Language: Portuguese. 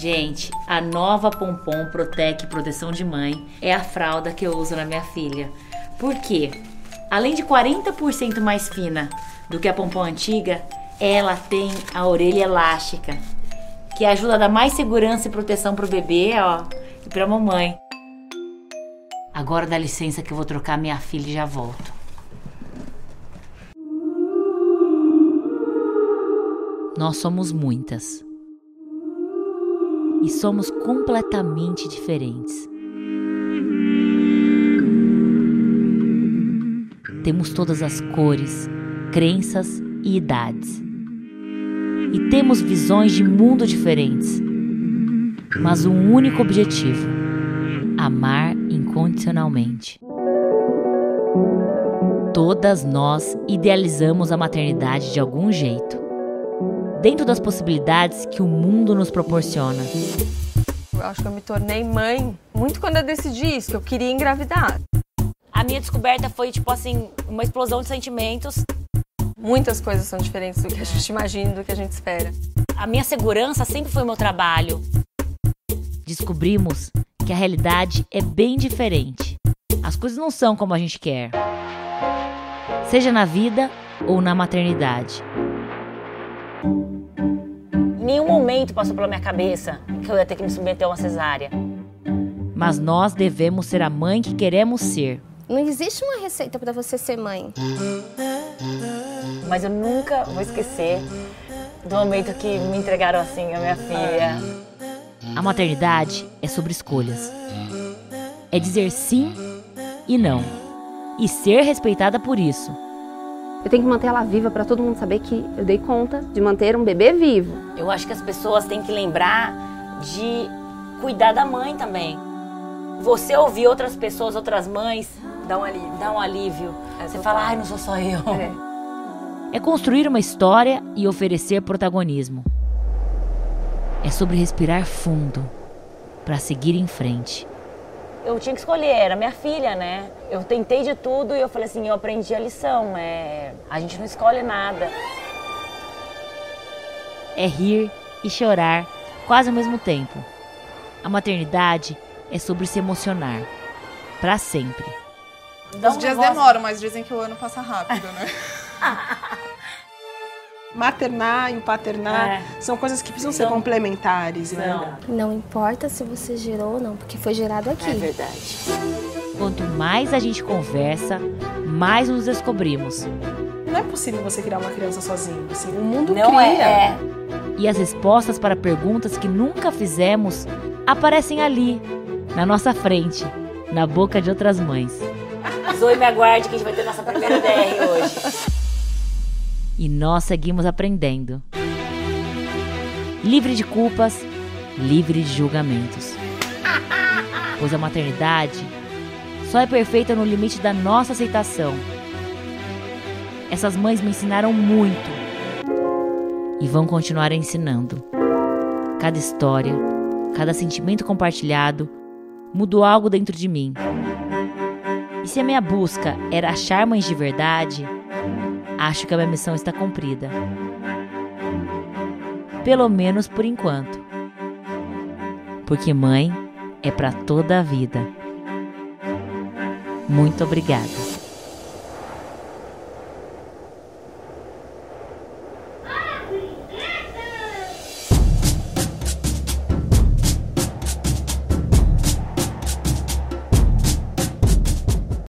Gente, a nova Pompom Protec Proteção de Mãe é a fralda que eu uso na minha filha. Por quê? Além de 40% mais fina do que a Pompom antiga, ela tem a orelha elástica, que ajuda a dar mais segurança e proteção pro bebê, ó, e pra mamãe. Agora dá licença que eu vou trocar minha filha e já volto. Nós somos muitas. E somos completamente diferentes. Temos todas as cores, crenças e idades. E temos visões de mundo diferentes. Mas um único objetivo: amar incondicionalmente. Todas nós idealizamos a maternidade de algum jeito dentro das possibilidades que o mundo nos proporciona. Eu acho que eu me tornei mãe muito quando eu decidi isso, que eu queria engravidar. A minha descoberta foi, tipo assim, uma explosão de sentimentos. Muitas coisas são diferentes do que a gente imagina, do que a gente espera. A minha segurança sempre foi o meu trabalho. Descobrimos que a realidade é bem diferente. As coisas não são como a gente quer. Seja na vida ou na maternidade. Em nenhum momento passou pela minha cabeça que eu ia ter que me submeter a uma cesárea. Mas nós devemos ser a mãe que queremos ser. Não existe uma receita para você ser mãe. Mas eu nunca vou esquecer do momento que me entregaram assim a minha filha. A maternidade é sobre escolhas. É dizer sim e não. E ser respeitada por isso. Eu tenho que manter ela viva para todo mundo saber que eu dei conta de manter um bebê vivo. Eu acho que as pessoas têm que lembrar de cuidar da mãe também. Você ouvir outras pessoas, outras mães, Dá um alívio. dá um alívio. É Você fala, ai, não sou só eu. É. É construir uma história e oferecer protagonismo. É sobre respirar fundo para seguir em frente. Eu tinha que escolher, era minha filha, né? Eu tentei de tudo e eu falei assim, eu aprendi a lição, é, a gente não escolhe nada. É rir e chorar quase ao mesmo tempo. A maternidade é sobre se emocionar para sempre. Os dias demoram, mas dizem que o ano passa rápido, né? Maternar e o paternar É. são coisas que precisam ser complementares, né? Não importa se você gerou ou não, porque foi gerado aqui. É verdade. Quanto mais a gente conversa, mais nos descobrimos. Não é possível você criar uma criança sozinho. Assim, o mundo Não cria. é, é. E as respostas para perguntas que nunca fizemos aparecem ali, na nossa frente, na boca de outras mães. Zoe, me aguarde que a gente vai ter nossa primeira DR hoje. E nós seguimos aprendendo. Livre de culpas, livre de julgamentos. Pois a maternidade só é perfeita no limite da nossa aceitação. Essas mães me ensinaram muito e vão continuar ensinando. Cada história, cada sentimento compartilhado mudou algo dentro de mim. E se a minha busca era achar mães de verdade, acho que a minha missão está cumprida. Pelo menos por enquanto. Porque mãe é para toda a vida. Muito obrigada.